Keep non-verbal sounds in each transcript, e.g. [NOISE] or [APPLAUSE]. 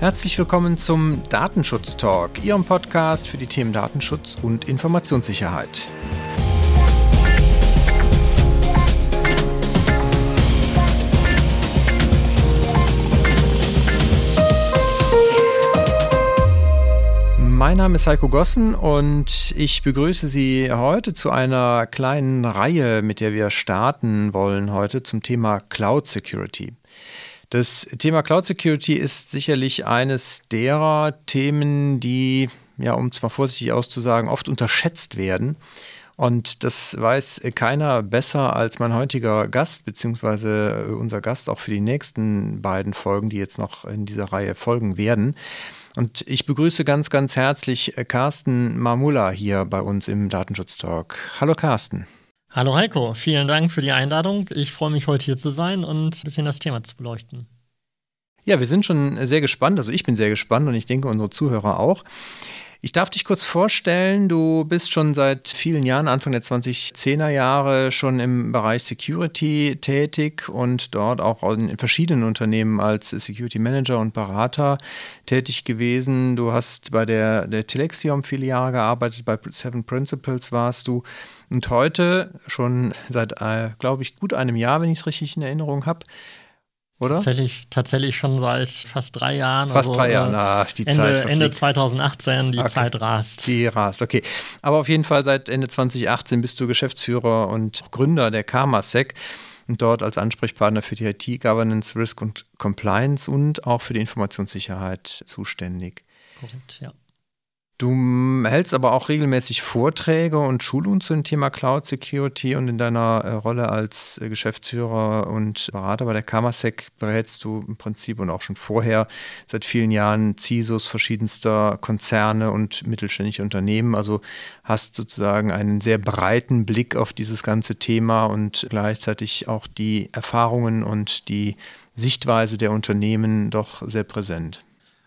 Herzlich willkommen zum Datenschutz Talk, Ihrem Podcast für die Themen Datenschutz und Informationssicherheit. Mein Name ist Heiko Gossen und ich begrüße Sie heute zu einer kleinen Reihe, mit der wir starten wollen heute zum Thema Cloud Security. Das Thema Cloud Security ist sicherlich eines derer Themen, die, ja, um es mal vorsichtig auszusagen, oft unterschätzt werden. Und das weiß keiner besser als mein heutiger Gast, beziehungsweise unser Gast auch für die nächsten beiden Folgen, die jetzt noch in dieser Reihe folgen werden. Und ich begrüße ganz, ganz herzlich äh, Carsten Mamula hier bei uns im Datenschutz-Talk. Hallo Carsten. Hallo Heiko, vielen Dank für die Einladung. Ich freue mich heute hier zu sein und ein bisschen das Thema zu beleuchten. Ja, wir sind schon sehr gespannt, also ich bin sehr gespannt und ich denke unsere Zuhörer auch. Ich darf dich kurz vorstellen, du bist schon seit vielen Jahren, Anfang der 2010er Jahre, schon im Bereich Security tätig und dort auch in verschiedenen Unternehmen als Security Manager und Berater tätig gewesen. Du hast bei der, der Telexium viele Jahre gearbeitet, bei Seven Principles warst du. Und heute, schon seit, äh, glaube ich, gut einem Jahr, wenn ich es richtig in Erinnerung habe, oder? Tatsächlich, tatsächlich schon seit fast drei Jahren. Fast also, drei Jahren, ach, die Ende, Zeit. Ende 2018, die okay. Zeit rast. Die rast, okay. Aber auf jeden Fall seit Ende 2018 bist du Geschäftsführer und Gründer der Karmasec und dort als Ansprechpartner für die IT-Governance, Risk und Compliance und auch für die Informationssicherheit zuständig. Korrekt, ja. Du hältst aber auch regelmäßig Vorträge und Schulungen zu dem Thema Cloud Security und in deiner äh, Rolle als äh, Geschäftsführer und Berater bei der Kamasec berätst du im Prinzip und auch schon vorher seit vielen Jahren CISOs verschiedenster Konzerne und mittelständische Unternehmen. Also hast sozusagen einen sehr breiten Blick auf dieses ganze Thema und gleichzeitig auch die Erfahrungen und die Sichtweise der Unternehmen doch sehr präsent.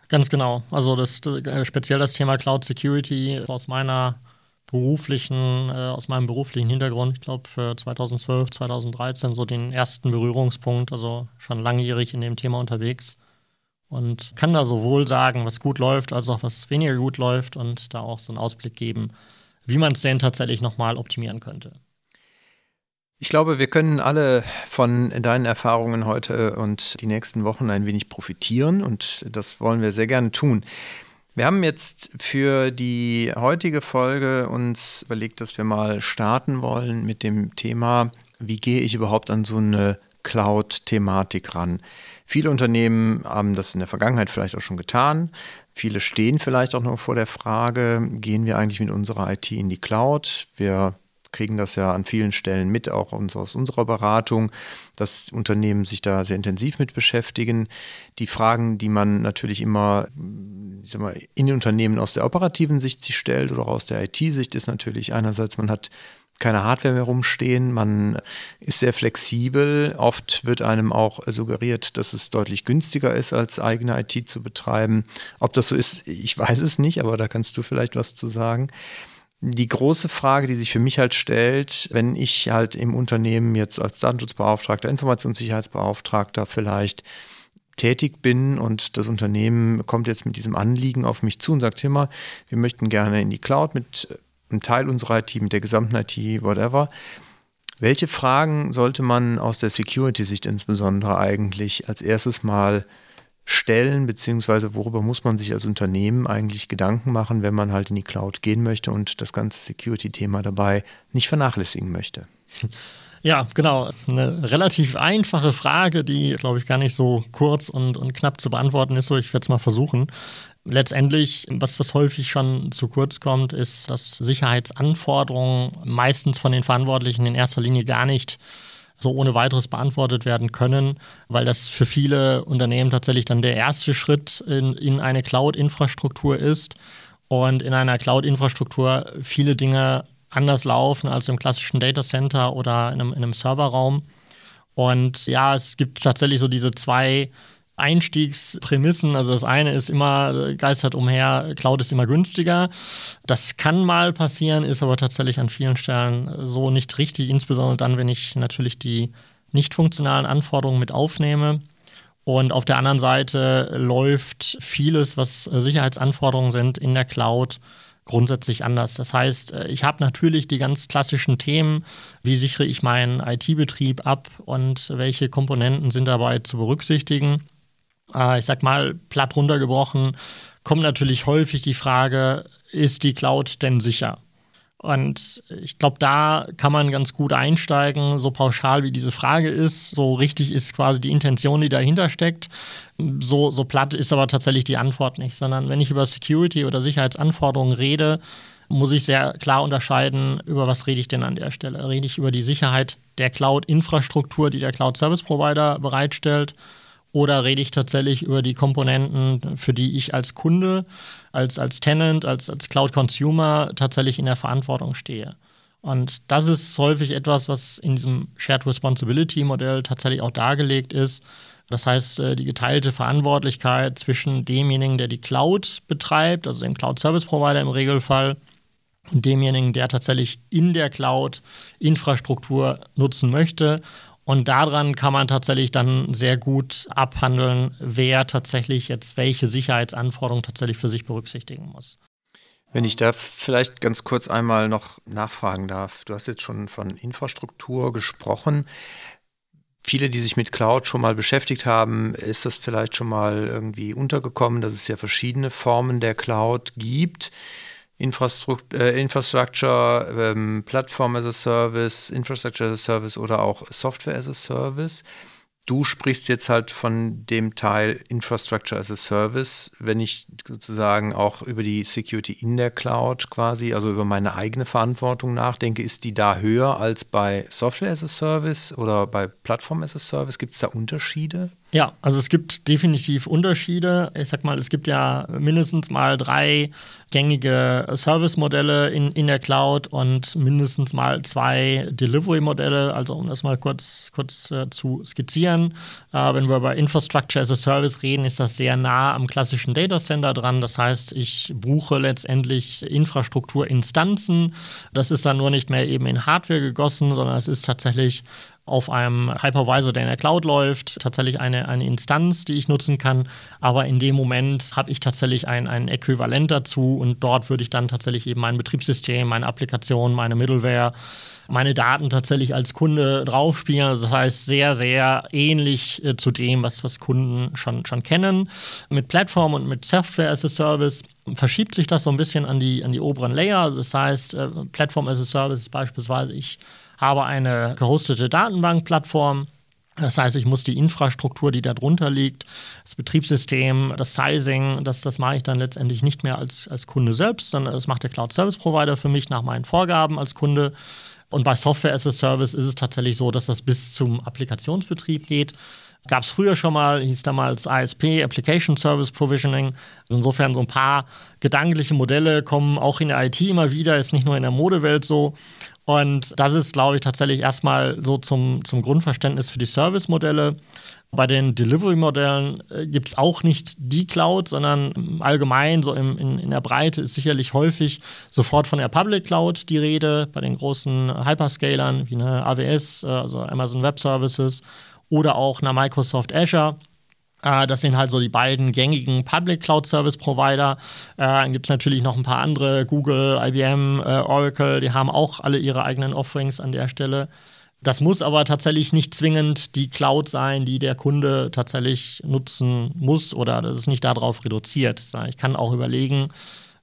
Ganz genau. Also das, äh, speziell das Thema Cloud Security aus meiner beruflichen, äh, aus meinem beruflichen Hintergrund, ich glaube für 2012, 2013 so den ersten Berührungspunkt, also schon langjährig in dem Thema unterwegs und kann da sowohl sagen, was gut läuft, als auch was weniger gut läuft und da auch so einen Ausblick geben, wie man es denn tatsächlich nochmal optimieren könnte. Ich glaube, wir können alle von deinen Erfahrungen heute und die nächsten Wochen ein wenig profitieren und das wollen wir sehr gerne tun. Wir haben jetzt für die heutige Folge uns überlegt, dass wir mal starten wollen mit dem Thema, wie gehe ich überhaupt an so eine Cloud-Thematik ran. Viele Unternehmen haben das in der Vergangenheit vielleicht auch schon getan. Viele stehen vielleicht auch noch vor der Frage, gehen wir eigentlich mit unserer IT in die Cloud? Wir kriegen das ja an vielen Stellen mit, auch aus unserer Beratung, dass Unternehmen sich da sehr intensiv mit beschäftigen. Die Fragen, die man natürlich immer mal, in den Unternehmen aus der operativen Sicht sich stellt oder aus der IT-Sicht, ist natürlich einerseits, man hat keine Hardware mehr rumstehen, man ist sehr flexibel. Oft wird einem auch suggeriert, dass es deutlich günstiger ist, als eigene IT zu betreiben. Ob das so ist, ich weiß es nicht, aber da kannst du vielleicht was zu sagen. Die große Frage, die sich für mich halt stellt, wenn ich halt im Unternehmen jetzt als Datenschutzbeauftragter, Informationssicherheitsbeauftragter vielleicht tätig bin und das Unternehmen kommt jetzt mit diesem Anliegen auf mich zu und sagt, immer, wir möchten gerne in die Cloud mit einem Teil unserer IT, mit der gesamten IT, whatever. Welche Fragen sollte man aus der Security-Sicht insbesondere eigentlich als erstes mal stellen, beziehungsweise worüber muss man sich als Unternehmen eigentlich Gedanken machen, wenn man halt in die Cloud gehen möchte und das ganze Security-Thema dabei nicht vernachlässigen möchte? [LAUGHS] Ja, genau. Eine relativ einfache Frage, die, glaube ich, gar nicht so kurz und, und knapp zu beantworten ist. So, ich werde es mal versuchen. Letztendlich, was, was häufig schon zu kurz kommt, ist, dass Sicherheitsanforderungen meistens von den Verantwortlichen in erster Linie gar nicht so ohne weiteres beantwortet werden können, weil das für viele Unternehmen tatsächlich dann der erste Schritt in, in eine Cloud-Infrastruktur ist und in einer Cloud-Infrastruktur viele Dinge anders laufen als im klassischen Data Center oder in einem, in einem Serverraum. Und ja, es gibt tatsächlich so diese zwei Einstiegsprämissen. Also das eine ist immer, geistert umher, Cloud ist immer günstiger. Das kann mal passieren, ist aber tatsächlich an vielen Stellen so nicht richtig, insbesondere dann, wenn ich natürlich die nicht funktionalen Anforderungen mit aufnehme. Und auf der anderen Seite läuft vieles, was Sicherheitsanforderungen sind, in der Cloud grundsätzlich anders. Das heißt, ich habe natürlich die ganz klassischen Themen, wie sichere ich meinen IT-Betrieb ab und welche Komponenten sind dabei zu berücksichtigen. Äh, ich sag mal, platt runtergebrochen, kommt natürlich häufig die Frage, ist die Cloud denn sicher? Und ich glaube, da kann man ganz gut einsteigen, so pauschal wie diese Frage ist. So richtig ist quasi die Intention, die dahinter steckt. So, so platt ist aber tatsächlich die Antwort nicht, sondern wenn ich über Security oder Sicherheitsanforderungen rede, muss ich sehr klar unterscheiden, über was rede ich denn an der Stelle. Rede ich über die Sicherheit der Cloud-Infrastruktur, die der Cloud-Service-Provider bereitstellt? Oder rede ich tatsächlich über die Komponenten, für die ich als Kunde, als, als Tenant, als, als Cloud-Consumer tatsächlich in der Verantwortung stehe? Und das ist häufig etwas, was in diesem Shared Responsibility-Modell tatsächlich auch dargelegt ist. Das heißt, äh, die geteilte Verantwortlichkeit zwischen demjenigen, der die Cloud betreibt, also dem Cloud-Service-Provider im Regelfall, und demjenigen, der tatsächlich in der Cloud Infrastruktur nutzen möchte und daran kann man tatsächlich dann sehr gut abhandeln, wer tatsächlich jetzt welche Sicherheitsanforderungen tatsächlich für sich berücksichtigen muss. Wenn ich da vielleicht ganz kurz einmal noch nachfragen darf. Du hast jetzt schon von Infrastruktur gesprochen. Viele, die sich mit Cloud schon mal beschäftigt haben, ist das vielleicht schon mal irgendwie untergekommen, dass es ja verschiedene Formen der Cloud gibt. Infrastructure, äh, Infrastructure ähm, Plattform as a Service, Infrastructure as a Service oder auch Software as a Service. Du sprichst jetzt halt von dem Teil Infrastructure as a Service, wenn ich sozusagen auch über die Security in der Cloud quasi, also über meine eigene Verantwortung nachdenke, ist die da höher als bei Software as a Service oder bei Plattform as a Service? Gibt es da Unterschiede? Ja, also es gibt definitiv Unterschiede. Ich sag mal, es gibt ja mindestens mal drei gängige Service-Modelle in, in der Cloud und mindestens mal zwei Delivery-Modelle. Also um das mal kurz, kurz äh, zu skizzieren. Äh, wenn wir über Infrastructure as a Service reden, ist das sehr nah am klassischen Data Center dran. Das heißt, ich buche letztendlich Infrastrukturinstanzen. Das ist dann nur nicht mehr eben in Hardware gegossen, sondern es ist tatsächlich auf einem Hypervisor, der in der Cloud läuft, tatsächlich eine, eine Instanz, die ich nutzen kann. Aber in dem Moment habe ich tatsächlich ein, ein Äquivalent dazu und dort würde ich dann tatsächlich eben mein Betriebssystem, meine Applikation, meine Middleware, meine Daten tatsächlich als Kunde draufspielen. Also das heißt, sehr, sehr ähnlich äh, zu dem, was, was Kunden schon, schon kennen. Mit Plattform und mit Software as a Service verschiebt sich das so ein bisschen an die, an die oberen Layer. Also das heißt, äh, Plattform as a Service ist beispielsweise, ich habe eine gehostete Datenbankplattform. Das heißt, ich muss die Infrastruktur, die darunter liegt, das Betriebssystem, das Sizing, das, das mache ich dann letztendlich nicht mehr als, als Kunde selbst, sondern das macht der Cloud Service Provider für mich nach meinen Vorgaben als Kunde. Und bei Software as a Service ist es tatsächlich so, dass das bis zum Applikationsbetrieb geht. Gab es früher schon mal, hieß damals ISP, Application Service Provisioning. Also insofern so ein paar gedankliche Modelle kommen auch in der IT immer wieder, ist nicht nur in der Modewelt so. Und das ist, glaube ich, tatsächlich erstmal so zum, zum Grundverständnis für die Service-Modelle. Bei den Delivery-Modellen äh, gibt es auch nicht die Cloud, sondern allgemein, so im, in, in der Breite, ist sicherlich häufig sofort von der Public Cloud die Rede, bei den großen Hyperscalern wie eine AWS, äh, also Amazon Web Services oder auch einer Microsoft Azure. Äh, das sind halt so die beiden gängigen Public Cloud Service Provider. Äh, dann gibt es natürlich noch ein paar andere, Google, IBM, äh, Oracle, die haben auch alle ihre eigenen Offerings an der Stelle. Das muss aber tatsächlich nicht zwingend die Cloud sein, die der Kunde tatsächlich nutzen muss oder das ist nicht darauf reduziert. Ich kann auch überlegen,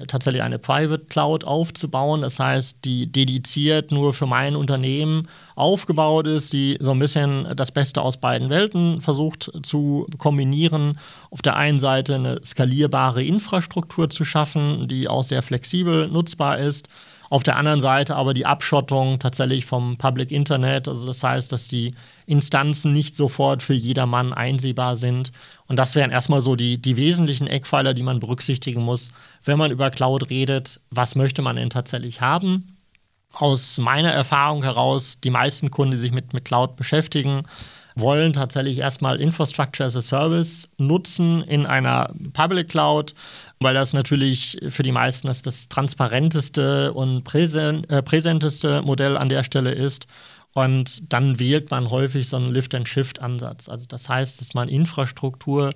tatsächlich eine Private Cloud aufzubauen. Das heißt, die dediziert nur für mein Unternehmen aufgebaut ist, die so ein bisschen das Beste aus beiden Welten versucht zu kombinieren. Auf der einen Seite eine skalierbare Infrastruktur zu schaffen, die auch sehr flexibel nutzbar ist auf der anderen Seite aber die Abschottung tatsächlich vom Public Internet, also das heißt, dass die Instanzen nicht sofort für jedermann einsehbar sind. Und das wären erstmal so die, die wesentlichen Eckpfeiler, die man berücksichtigen muss, wenn man über Cloud redet. Was möchte man denn tatsächlich haben? Aus meiner Erfahrung heraus, die meisten Kunden, die sich mit, mit Cloud beschäftigen, wollen tatsächlich erstmal Infrastructure as a Service nutzen in einer Public Cloud, weil das natürlich für die meisten das, das transparenteste und präsent, äh, präsenteste Modell an der Stelle ist. Und dann wählt man häufig so einen Lift-and-Shift-Ansatz. Also das heißt, dass man Infrastruktur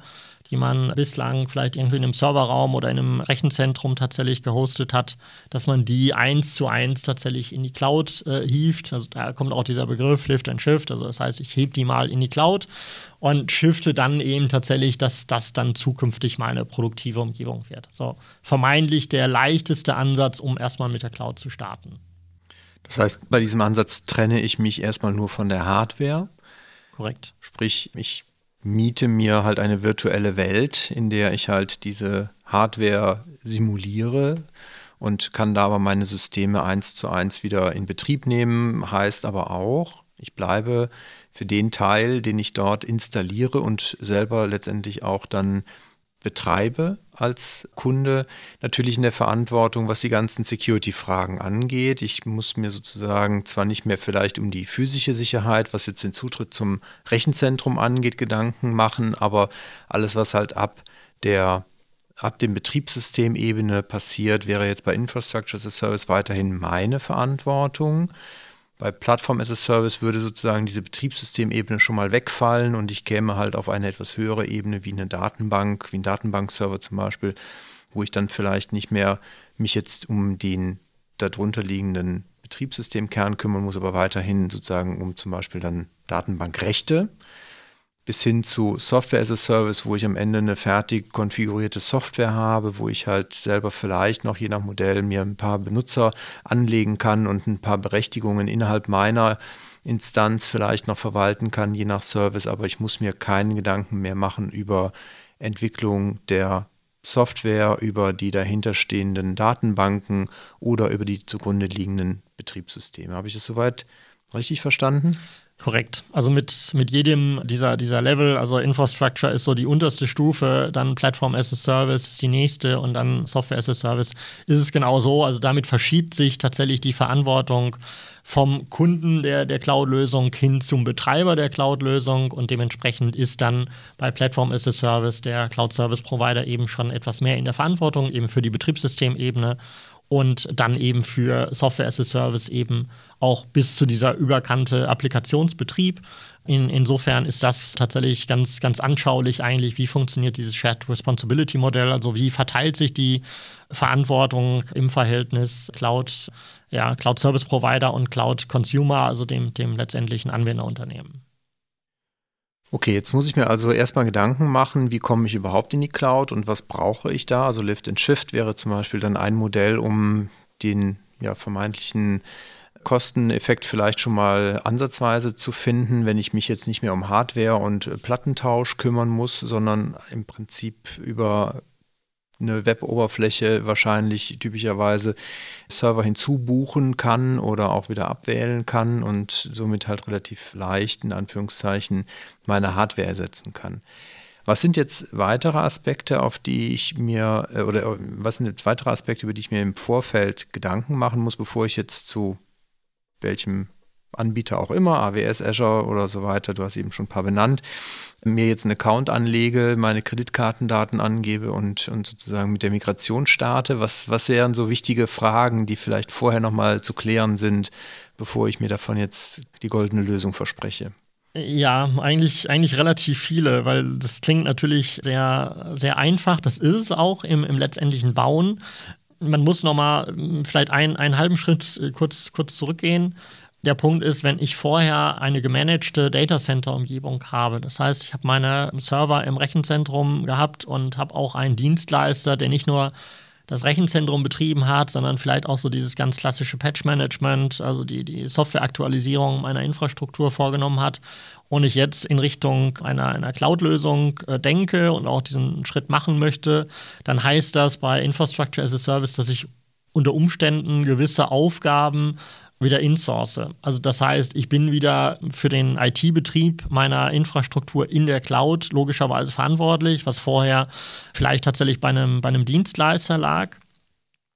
die man bislang vielleicht irgendwie in einem Serverraum oder in einem Rechenzentrum tatsächlich gehostet hat, dass man die eins zu eins tatsächlich in die Cloud äh, hieft. Also da kommt auch dieser Begriff Lift and Shift. Also das heißt, ich hebe die mal in die Cloud und shifte dann eben tatsächlich, dass das dann zukünftig meine produktive Umgebung wird. So vermeintlich der leichteste Ansatz, um erstmal mit der Cloud zu starten. Das heißt, bei diesem Ansatz trenne ich mich erstmal nur von der Hardware. Korrekt. Sprich, ich miete mir halt eine virtuelle Welt, in der ich halt diese Hardware simuliere und kann da aber meine Systeme eins zu eins wieder in Betrieb nehmen. Heißt aber auch, ich bleibe für den Teil, den ich dort installiere und selber letztendlich auch dann betreibe als Kunde, natürlich in der Verantwortung, was die ganzen Security-Fragen angeht. Ich muss mir sozusagen zwar nicht mehr vielleicht um die physische Sicherheit, was jetzt den Zutritt zum Rechenzentrum angeht, Gedanken machen, aber alles, was halt ab der ab dem Betriebssystemebene passiert, wäre jetzt bei Infrastructure as a Service weiterhin meine Verantwortung. Bei Plattform as a Service würde sozusagen diese Betriebssystemebene schon mal wegfallen und ich käme halt auf eine etwas höhere Ebene wie eine Datenbank, wie ein Datenbankserver zum Beispiel, wo ich dann vielleicht nicht mehr mich jetzt um den darunter liegenden Betriebssystemkern kümmern muss, aber weiterhin sozusagen um zum Beispiel dann Datenbankrechte bis hin zu Software as a Service, wo ich am Ende eine fertig konfigurierte Software habe, wo ich halt selber vielleicht noch je nach Modell mir ein paar Benutzer anlegen kann und ein paar Berechtigungen innerhalb meiner Instanz vielleicht noch verwalten kann, je nach Service, aber ich muss mir keinen Gedanken mehr machen über Entwicklung der Software, über die dahinterstehenden Datenbanken oder über die zugrunde liegenden Betriebssysteme. Habe ich das soweit richtig verstanden? Korrekt. Also mit, mit jedem dieser, dieser Level, also Infrastructure ist so die unterste Stufe, dann Platform as a Service ist die nächste und dann Software as a Service ist es genau so. Also damit verschiebt sich tatsächlich die Verantwortung vom Kunden der, der Cloud-Lösung hin zum Betreiber der Cloud-Lösung und dementsprechend ist dann bei Platform as a Service der Cloud-Service-Provider eben schon etwas mehr in der Verantwortung, eben für die Betriebssystemebene und dann eben für Software as a Service eben auch bis zu dieser überkannte Applikationsbetrieb. In, insofern ist das tatsächlich ganz, ganz anschaulich eigentlich, wie funktioniert dieses Shared Responsibility Modell, also wie verteilt sich die Verantwortung im Verhältnis Cloud, ja, Cloud Service Provider und Cloud Consumer, also dem, dem letztendlichen Anwenderunternehmen. Okay, jetzt muss ich mir also erstmal Gedanken machen, wie komme ich überhaupt in die Cloud und was brauche ich da? Also Lift and Shift wäre zum Beispiel dann ein Modell, um den ja, vermeintlichen Kosteneffekt vielleicht schon mal ansatzweise zu finden, wenn ich mich jetzt nicht mehr um Hardware und Plattentausch kümmern muss, sondern im Prinzip über eine Web-Oberfläche wahrscheinlich typischerweise Server hinzubuchen kann oder auch wieder abwählen kann und somit halt relativ leicht in Anführungszeichen meine Hardware ersetzen kann. Was sind jetzt weitere Aspekte, auf die ich mir, äh, oder äh, was sind jetzt weitere Aspekte, über die ich mir im Vorfeld Gedanken machen muss, bevor ich jetzt zu welchem Anbieter auch immer, AWS, Azure oder so weiter, du hast eben schon ein paar benannt, mir jetzt einen Account anlege, meine Kreditkartendaten angebe und, und sozusagen mit der Migration starte. Was, was wären so wichtige Fragen, die vielleicht vorher nochmal zu klären sind, bevor ich mir davon jetzt die goldene Lösung verspreche? Ja, eigentlich, eigentlich relativ viele, weil das klingt natürlich sehr, sehr einfach. Das ist es auch im, im letztendlichen Bauen. Man muss nochmal hm, vielleicht einen, einen halben Schritt äh, kurz, kurz zurückgehen der Punkt ist, wenn ich vorher eine gemanagte Datacenter-Umgebung habe, das heißt, ich habe meine Server im Rechenzentrum gehabt und habe auch einen Dienstleister, der nicht nur das Rechenzentrum betrieben hat, sondern vielleicht auch so dieses ganz klassische Patch-Management, also die, die Software-Aktualisierung meiner Infrastruktur vorgenommen hat und ich jetzt in Richtung einer, einer Cloud-Lösung äh, denke und auch diesen Schritt machen möchte, dann heißt das bei Infrastructure as a Service, dass ich unter Umständen gewisse Aufgaben wieder insource. Also das heißt, ich bin wieder für den IT-Betrieb meiner Infrastruktur in der Cloud logischerweise verantwortlich, was vorher vielleicht tatsächlich bei einem, bei einem Dienstleister lag.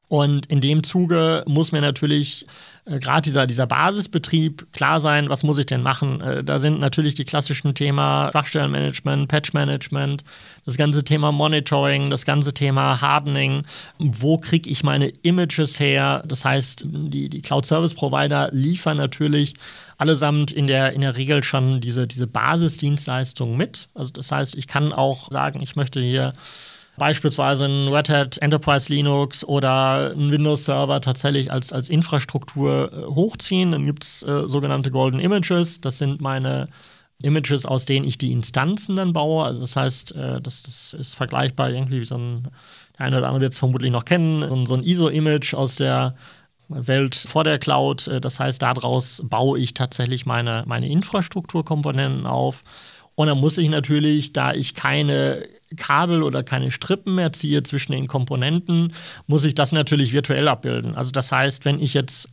Und in dem Zuge muss mir natürlich äh, gerade dieser, dieser Basisbetrieb klar sein, was muss ich denn machen. Äh, da sind natürlich die klassischen Themen Schwachstellenmanagement, Patchmanagement, das ganze Thema Monitoring, das ganze Thema Hardening. Wo kriege ich meine Images her? Das heißt, die, die Cloud-Service-Provider liefern natürlich allesamt in der, in der Regel schon diese, diese Basisdienstleistungen mit. Also das heißt, ich kann auch sagen, ich möchte hier beispielsweise ein Red Hat Enterprise Linux oder ein Windows Server tatsächlich als, als Infrastruktur äh, hochziehen. Dann gibt es äh, sogenannte Golden Images. Das sind meine Images, aus denen ich die Instanzen dann baue. Also das heißt, äh, das, das ist vergleichbar irgendwie wie so ein, der eine oder andere wird es vermutlich noch kennen, so ein, so ein ISO-Image aus der Welt vor der Cloud. Äh, das heißt, daraus baue ich tatsächlich meine, meine Infrastrukturkomponenten auf. Und dann muss ich natürlich, da ich keine Kabel oder keine Strippen mehr ziehe zwischen den Komponenten, muss ich das natürlich virtuell abbilden. Also das heißt, wenn ich jetzt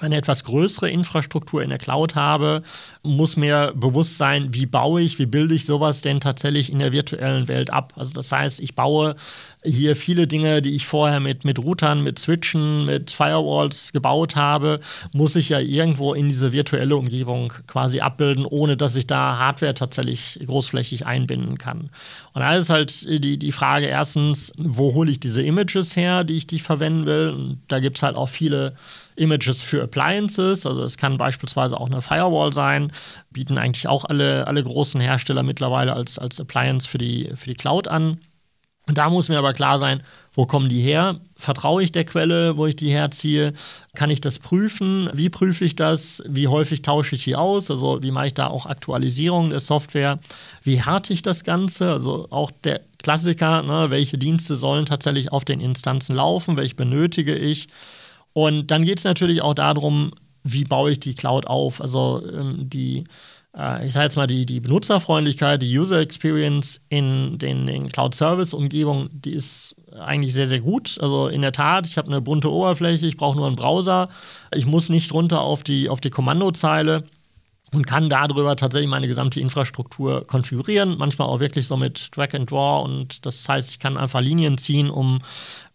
eine etwas größere Infrastruktur in der Cloud habe, muss mir bewusst sein, wie baue ich, wie bilde ich sowas denn tatsächlich in der virtuellen Welt ab. Also das heißt, ich baue hier viele Dinge, die ich vorher mit, mit Routern, mit Switchen, mit Firewalls gebaut habe, muss ich ja irgendwo in diese virtuelle Umgebung quasi abbilden, ohne dass ich da Hardware tatsächlich großflächig einbinden kann. Und da ist halt die, die Frage erstens, wo hole ich diese Images her, die ich, die ich verwenden will? Und da gibt es halt auch viele Images für Appliances, also es kann beispielsweise auch eine Firewall sein, bieten eigentlich auch alle, alle großen Hersteller mittlerweile als, als Appliance für die, für die Cloud an. Da muss mir aber klar sein, wo kommen die her? Vertraue ich der Quelle, wo ich die herziehe? Kann ich das prüfen? Wie prüfe ich das? Wie häufig tausche ich die aus? Also wie mache ich da auch Aktualisierung der Software? Wie harte ich das Ganze? Also auch der Klassiker, ne? welche Dienste sollen tatsächlich auf den Instanzen laufen? Welche benötige ich? Und dann geht es natürlich auch darum, wie baue ich die Cloud auf? Also ähm, die, ich sage jetzt mal, die, die Benutzerfreundlichkeit, die User Experience in den, den Cloud-Service-Umgebungen, die ist eigentlich sehr, sehr gut. Also in der Tat, ich habe eine bunte Oberfläche, ich brauche nur einen Browser, ich muss nicht runter auf die, auf die Kommandozeile und kann darüber tatsächlich meine gesamte Infrastruktur konfigurieren. Manchmal auch wirklich so mit Drag and Draw und das heißt, ich kann einfach Linien ziehen, um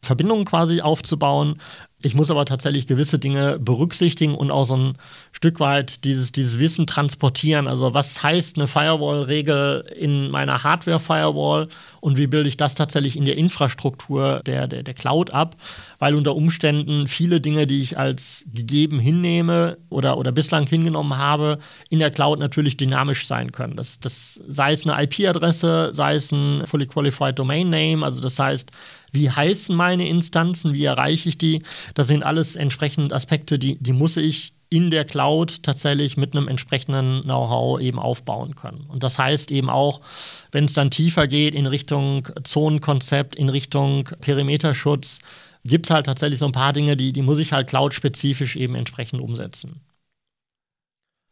Verbindungen quasi aufzubauen. Ich muss aber tatsächlich gewisse Dinge berücksichtigen und auch so ein Stück weit dieses, dieses Wissen transportieren. Also was heißt eine Firewall-Regel in meiner Hardware-Firewall und wie bilde ich das tatsächlich in der Infrastruktur der, der, der Cloud ab? Weil unter Umständen viele Dinge, die ich als gegeben hinnehme oder, oder bislang hingenommen habe, in der Cloud natürlich dynamisch sein können. Das, das sei es eine IP-Adresse, sei es ein Fully Qualified Domain Name, also das heißt, wie heißen meine Instanzen, wie erreiche ich die. Das sind alles entsprechend Aspekte, die, die muss ich in der Cloud tatsächlich mit einem entsprechenden Know-how eben aufbauen können. Und das heißt eben auch, wenn es dann tiefer geht in Richtung Zonenkonzept, in Richtung Perimeterschutz, gibt es halt tatsächlich so ein paar Dinge, die, die muss ich halt cloud-spezifisch eben entsprechend umsetzen.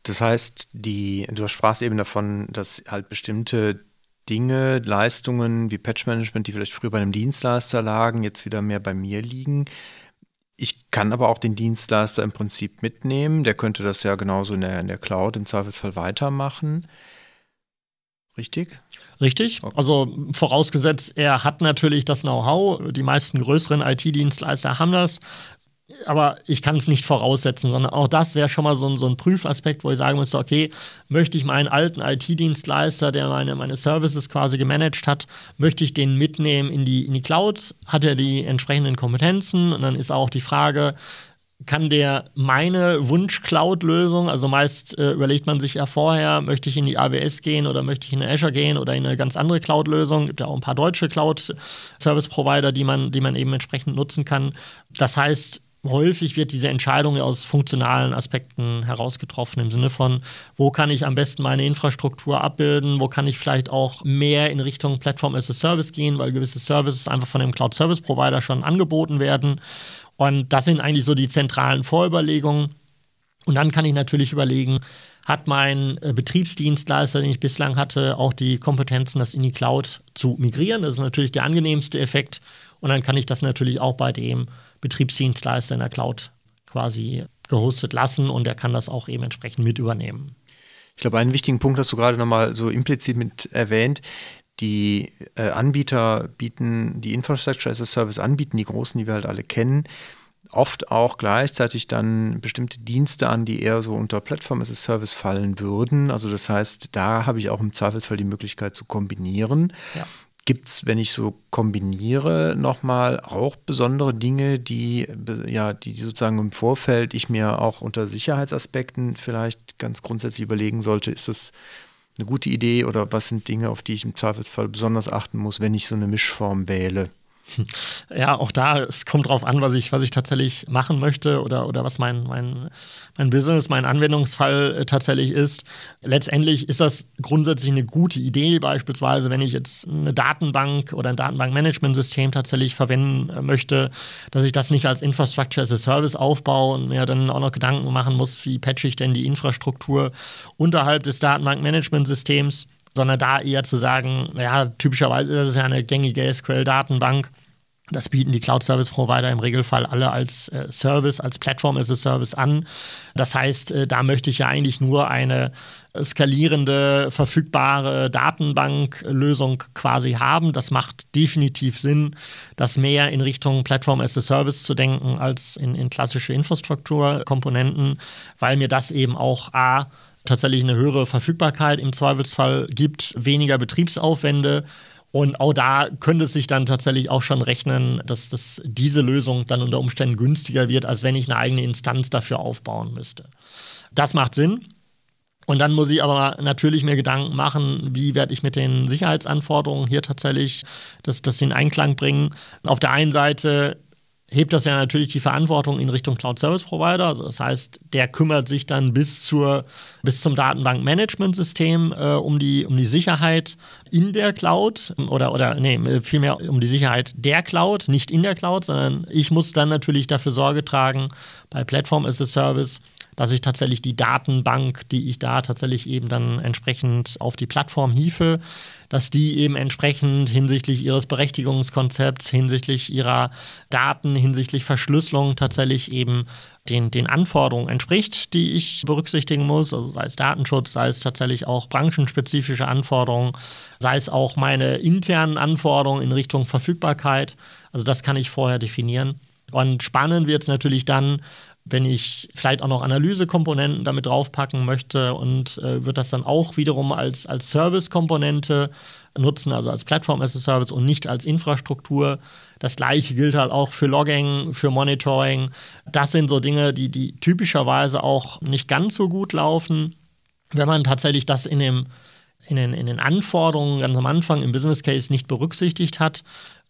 Das heißt, die, du sprachst eben davon, dass halt bestimmte Dinge, Leistungen wie Patch-Management, die vielleicht früher bei einem Dienstleister lagen, jetzt wieder mehr bei mir liegen. Ich kann aber auch den Dienstleister im Prinzip mitnehmen. Der könnte das ja genauso in der, in der Cloud im Zweifelsfall weitermachen. Richtig? Richtig. Okay. Also vorausgesetzt, er hat natürlich das Know-how. Die meisten größeren IT-Dienstleister haben das aber ich kann es nicht voraussetzen, sondern auch das wäre schon mal so ein, so ein Prüfaspekt, wo ich sagen müsste, okay, möchte ich meinen alten IT-Dienstleister, der meine, meine Services quasi gemanagt hat, möchte ich den mitnehmen in die, in die Cloud? Hat er die entsprechenden Kompetenzen? Und dann ist auch die Frage, kann der meine Wunsch-Cloud-Lösung, also meist äh, überlegt man sich ja vorher, möchte ich in die AWS gehen oder möchte ich in Azure gehen oder in eine ganz andere Cloud-Lösung. Gibt ja auch ein paar deutsche Cloud-Service-Provider, die man, die man eben entsprechend nutzen kann. Das heißt, häufig wird diese Entscheidung aus funktionalen Aspekten herausgetroffen, im Sinne von, wo kann ich am besten meine Infrastruktur abbilden, wo kann ich vielleicht auch mehr in Richtung Plattform as a Service gehen, weil gewisse Services einfach von dem Cloud Service Provider schon angeboten werden. Und das sind eigentlich so die zentralen Vorüberlegungen. Und dann kann ich natürlich überlegen, hat mein äh, Betriebsdienstleister, den ich bislang hatte, auch die Kompetenzen, das in die Cloud zu migrieren. Das ist natürlich der angenehmste Effekt. Und dann kann ich das natürlich auch bei dem Betriebsdienstleister in der Cloud quasi gehostet lassen und er kann das auch eben entsprechend mit übernehmen. Ich glaube, einen wichtigen Punkt hast du gerade nochmal so implizit mit erwähnt. die äh, Anbieter bieten, die Infrastructure as a Service anbieten, die großen, die wir halt alle kennen, oft auch gleichzeitig dann bestimmte Dienste an, die eher so unter Plattform as a Service fallen würden. Also das heißt, da habe ich auch im Zweifelsfall die Möglichkeit zu kombinieren. Ja. Gibt es, wenn ich so kombiniere, nochmal auch besondere Dinge, die, ja, die sozusagen im Vorfeld ich mir auch unter Sicherheitsaspekten vielleicht ganz grundsätzlich überlegen sollte, ist das eine gute Idee oder was sind Dinge, auf die ich im Zweifelsfall besonders achten muss, wenn ich so eine Mischform wähle? [LAUGHS] Ja, auch da, es kommt drauf an, was ich, was ich tatsächlich machen möchte oder, oder was mein, mein, mein Business, mein Anwendungsfall äh, tatsächlich ist. Letztendlich ist das grundsätzlich eine gute Idee, beispielsweise, wenn ich jetzt eine Datenbank oder ein Datenbankmanagementsystem tatsächlich verwenden äh, möchte, dass ich das nicht als Infrastructure as a Service aufbaue und mir dann auch noch Gedanken machen muss, wie patche ich denn die Infrastruktur unterhalb des Datenbankmanagementsystems sondern da eher zu sagen, ja, typischerweise ist es ja eine gängige SQL-Datenbank. Das bieten die Cloud-Service-Provider im Regelfall alle als äh, Service, als Plattform as a Service an. Das heißt, äh, da möchte ich ja eigentlich nur eine skalierende, verfügbare Datenbanklösung quasi haben. Das macht definitiv Sinn, das mehr in Richtung Plattform as a Service zu denken als in, in klassische Infrastrukturkomponenten, weil mir das eben auch A tatsächlich eine höhere Verfügbarkeit im Zweifelsfall gibt, weniger Betriebsaufwände. Und auch da könnte es sich dann tatsächlich auch schon rechnen, dass das, diese Lösung dann unter Umständen günstiger wird, als wenn ich eine eigene Instanz dafür aufbauen müsste. Das macht Sinn. Und dann muss ich aber natürlich mir Gedanken machen, wie werde ich mit den Sicherheitsanforderungen hier tatsächlich das, das in Einklang bringen. Auf der einen Seite hebt das ja natürlich die Verantwortung in Richtung Cloud Service Provider. Also das heißt, der kümmert sich dann bis, zur, bis zum Datenbankmanagementsystem äh, um, die, um die Sicherheit in der Cloud oder, oder nee, vielmehr um die Sicherheit der Cloud, nicht in der Cloud, sondern ich muss dann natürlich dafür Sorge tragen bei Platform as a Service, dass ich tatsächlich die Datenbank, die ich da tatsächlich eben dann entsprechend auf die Plattform hiefe, dass die eben entsprechend hinsichtlich ihres Berechtigungskonzepts, hinsichtlich ihrer Daten, hinsichtlich Verschlüsselung tatsächlich eben den, den Anforderungen entspricht, die ich berücksichtigen muss, also sei es Datenschutz, sei es tatsächlich auch branchenspezifische Anforderungen, sei es auch meine internen Anforderungen in Richtung Verfügbarkeit. Also das kann ich vorher definieren. Und spannend wird es natürlich dann, wenn ich vielleicht auch noch Analysekomponenten damit draufpacken möchte und äh, wird das dann auch wiederum als, als Service-Komponente nutzen, also als Plattform as a Service und nicht als Infrastruktur. Das gleiche gilt halt auch für Logging, für Monitoring. Das sind so Dinge, die, die typischerweise auch nicht ganz so gut laufen. Wenn man tatsächlich das in dem in den, in den Anforderungen ganz am Anfang im Business Case nicht berücksichtigt hat,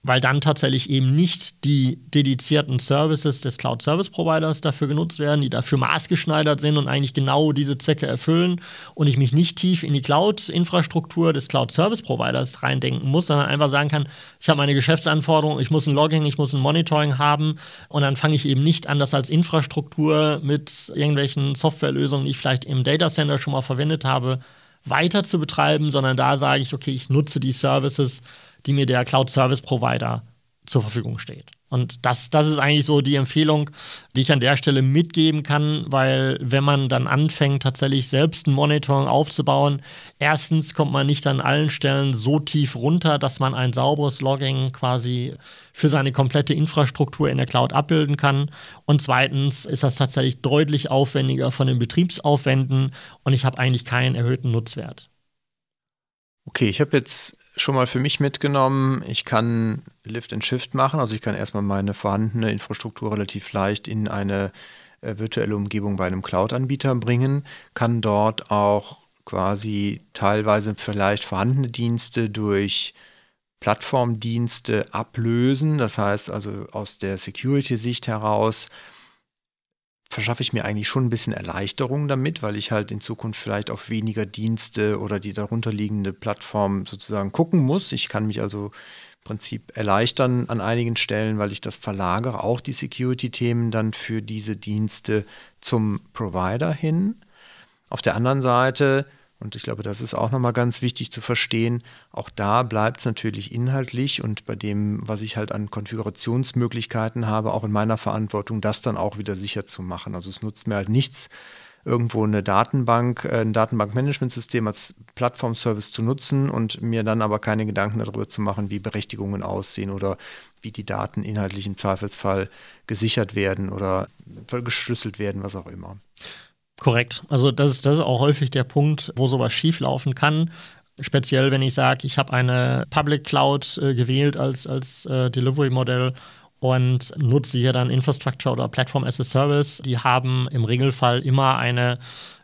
weil dann tatsächlich eben nicht die dedizierten Services des Cloud Service Providers dafür genutzt werden, die dafür maßgeschneidert sind und eigentlich genau diese Zwecke erfüllen und ich mich nicht tief in die Cloud-Infrastruktur des Cloud Service Providers reindenken muss, sondern einfach sagen kann, ich habe meine Geschäftsanforderungen, ich muss ein Logging, ich muss ein Monitoring haben und dann fange ich eben nicht an, das als Infrastruktur mit irgendwelchen Softwarelösungen, die ich vielleicht im Data Center schon mal verwendet habe, weiter zu betreiben, sondern da sage ich, okay, ich nutze die Services, die mir der Cloud Service Provider zur Verfügung steht. Und das, das ist eigentlich so die Empfehlung, die ich an der Stelle mitgeben kann, weil wenn man dann anfängt, tatsächlich selbst ein Monitoring aufzubauen, erstens kommt man nicht an allen Stellen so tief runter, dass man ein sauberes Logging quasi für seine komplette Infrastruktur in der Cloud abbilden kann. Und zweitens ist das tatsächlich deutlich aufwendiger von den Betriebsaufwänden und ich habe eigentlich keinen erhöhten Nutzwert. Okay, ich habe jetzt schon mal für mich mitgenommen, ich kann Lift and Shift machen, also ich kann erstmal meine vorhandene Infrastruktur relativ leicht in eine äh, virtuelle Umgebung bei einem Cloud-Anbieter bringen, kann dort auch quasi teilweise vielleicht vorhandene Dienste durch Plattformdienste ablösen. Das heißt also aus der Security-Sicht heraus verschaffe ich mir eigentlich schon ein bisschen Erleichterung damit, weil ich halt in Zukunft vielleicht auf weniger Dienste oder die darunterliegende Plattform sozusagen gucken muss. Ich kann mich also im Prinzip erleichtern an einigen Stellen, weil ich das verlagere, auch die Security-Themen dann für diese Dienste zum Provider hin. Auf der anderen Seite und ich glaube, das ist auch nochmal ganz wichtig zu verstehen. Auch da bleibt es natürlich inhaltlich und bei dem, was ich halt an Konfigurationsmöglichkeiten habe, auch in meiner Verantwortung, das dann auch wieder sicher zu machen. Also es nutzt mir halt nichts, irgendwo eine Datenbank, äh, ein Datenbankmanagementsystem als Plattformservice zu nutzen und mir dann aber keine Gedanken darüber zu machen, wie Berechtigungen aussehen oder wie die Daten inhaltlich im Zweifelsfall gesichert werden oder geschlüsselt werden, was auch immer. Korrekt. Also das ist, das ist auch häufig der Punkt, wo sowas schieflaufen kann. Speziell, wenn ich sage, ich habe eine Public Cloud äh, gewählt als, als äh, Delivery-Modell und nutze hier dann Infrastructure oder Platform as a Service. Die haben im Regelfall immer eine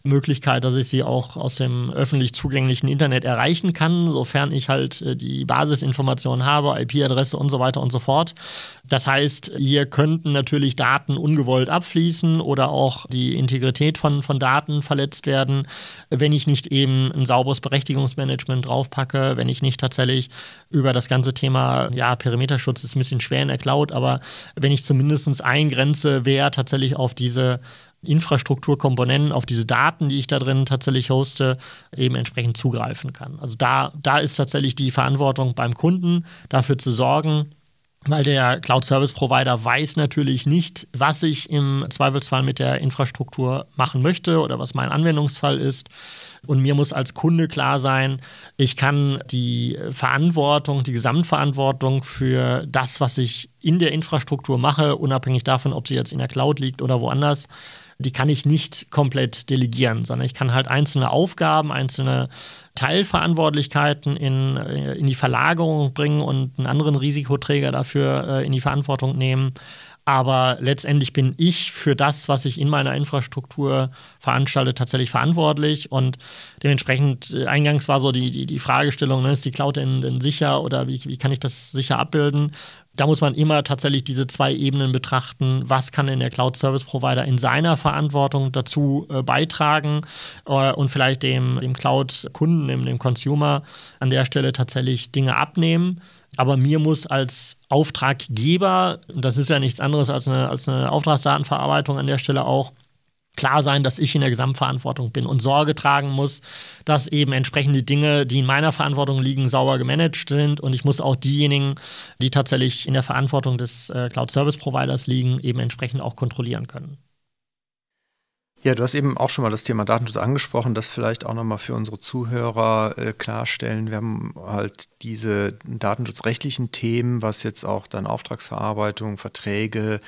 Möglichkeit, dass ich sie auch aus dem öffentlich zugänglichen Internet erreichen kann, sofern ich halt äh, die Basisinformationen habe, IP-Adresse und so weiter und so fort. Das heißt, hier könnten natürlich Daten ungewollt abfließen oder auch die Integrität von, von Daten verletzt werden, wenn ich nicht eben ein sauberes Berechtigungsmanagement draufpacke, wenn ich nicht tatsächlich über das ganze Thema, ja, Perimeterschutz ist ein bisschen schwer in der Cloud, aber wenn ich zumindest eingrenze, wer tatsächlich auf diese Infrastrukturkomponenten auf diese Daten, die ich da drin tatsächlich hoste, eben entsprechend zugreifen kann. Also da, da ist tatsächlich die Verantwortung beim Kunden, dafür zu sorgen, weil der Cloud Service Provider weiß natürlich nicht, was ich im Zweifelsfall mit der Infrastruktur machen möchte oder was mein Anwendungsfall ist. Und mir muss als Kunde klar sein, ich kann die Verantwortung, die Gesamtverantwortung für das, was ich in der Infrastruktur mache, unabhängig davon, ob sie jetzt in der Cloud liegt oder woanders, die kann ich nicht komplett delegieren, sondern ich kann halt einzelne Aufgaben, einzelne Teilverantwortlichkeiten in, äh, in die Verlagerung bringen und einen anderen Risikoträger dafür äh, in die Verantwortung nehmen. Aber letztendlich bin ich für das, was ich in meiner Infrastruktur veranstalte, tatsächlich verantwortlich. Und dementsprechend, äh, eingangs war so die, die, die Fragestellung, ne, ist die Cloud denn, denn sicher oder wie, wie kann ich das sicher abbilden? da muss man immer tatsächlich diese zwei Ebenen betrachten. Was kann denn der Cloud Service Provider in seiner Verantwortung dazu äh, beitragen äh, und vielleicht dem, dem Cloud-Kunden, dem, dem Consumer an der Stelle tatsächlich Dinge abnehmen. Aber mir muss als Auftraggeber, das ist ja nichts anderes als eine, als eine Auftragsdatenverarbeitung an der Stelle auch, klar sein, dass ich in der Gesamtverantwortung bin und Sorge tragen muss, dass eben entsprechende Dinge, die in meiner Verantwortung liegen, sauber gemanagt sind und ich muss auch diejenigen, die tatsächlich in der Verantwortung des äh, Cloud Service Providers liegen, eben entsprechend auch kontrollieren können. Ja, du hast eben auch schon mal das Thema Datenschutz angesprochen, das vielleicht auch nochmal für unsere Zuhörer äh, klarstellen. Wir haben halt diese datenschutzrechtlichen Themen, was jetzt auch dann Auftragsverarbeitung, Verträge,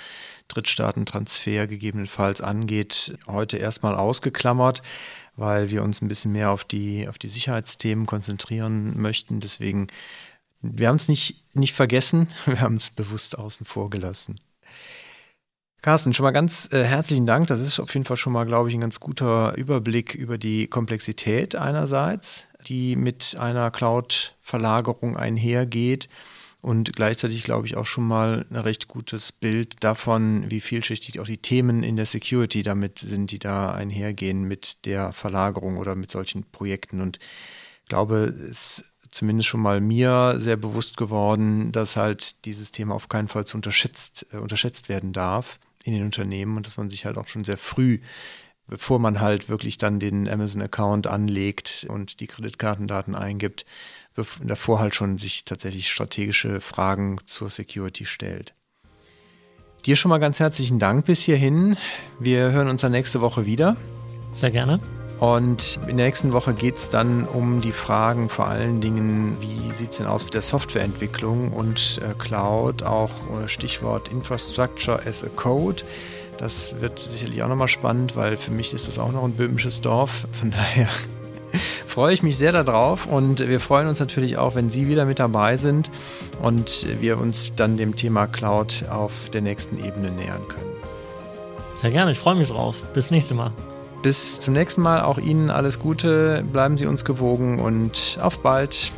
Drittstaatentransfer gegebenenfalls angeht, heute erstmal ausgeklammert, weil wir uns ein bisschen mehr auf die, auf die Sicherheitsthemen konzentrieren möchten. Deswegen, wir haben es nicht, nicht vergessen, [LAUGHS] wir haben es bewusst außen vor gelassen. Carsten, schon mal ganz äh, herzlichen Dank. Das ist auf jeden Fall schon mal, glaube ich, ein ganz guter Überblick über die Komplexität einerseits, die mit einer Cloud-Verlagerung einhergeht und gleichzeitig, glaube ich, auch schon mal ein recht gutes Bild davon, wie vielschichtig auch die Themen in der Security damit sind, die da einhergehen mit der Verlagerung oder mit solchen Projekten. Und ich glaube, es ist zumindest schon mal mir sehr bewusst geworden, dass halt dieses Thema auf keinen Fall zu unterschätzt, äh, unterschätzt werden darf in den Unternehmen und dass man sich halt auch schon sehr früh, bevor man halt wirklich dann den Amazon-Account anlegt und die Kreditkartendaten eingibt, davor halt schon sich tatsächlich strategische Fragen zur Security stellt. Dir schon mal ganz herzlichen Dank bis hierhin. Wir hören uns dann nächste Woche wieder. Sehr gerne. Und in der nächsten Woche geht es dann um die Fragen vor allen Dingen, wie sieht es denn aus mit der Softwareentwicklung und äh, Cloud, auch äh, Stichwort Infrastructure as a Code. Das wird sicherlich auch nochmal spannend, weil für mich ist das auch noch ein böhmisches Dorf. Von daher [LAUGHS] freue ich mich sehr darauf und wir freuen uns natürlich auch, wenn Sie wieder mit dabei sind und wir uns dann dem Thema Cloud auf der nächsten Ebene nähern können. Sehr gerne, ich freue mich drauf. Bis nächste Mal. Bis zum nächsten Mal. Auch Ihnen alles Gute. Bleiben Sie uns gewogen und auf bald.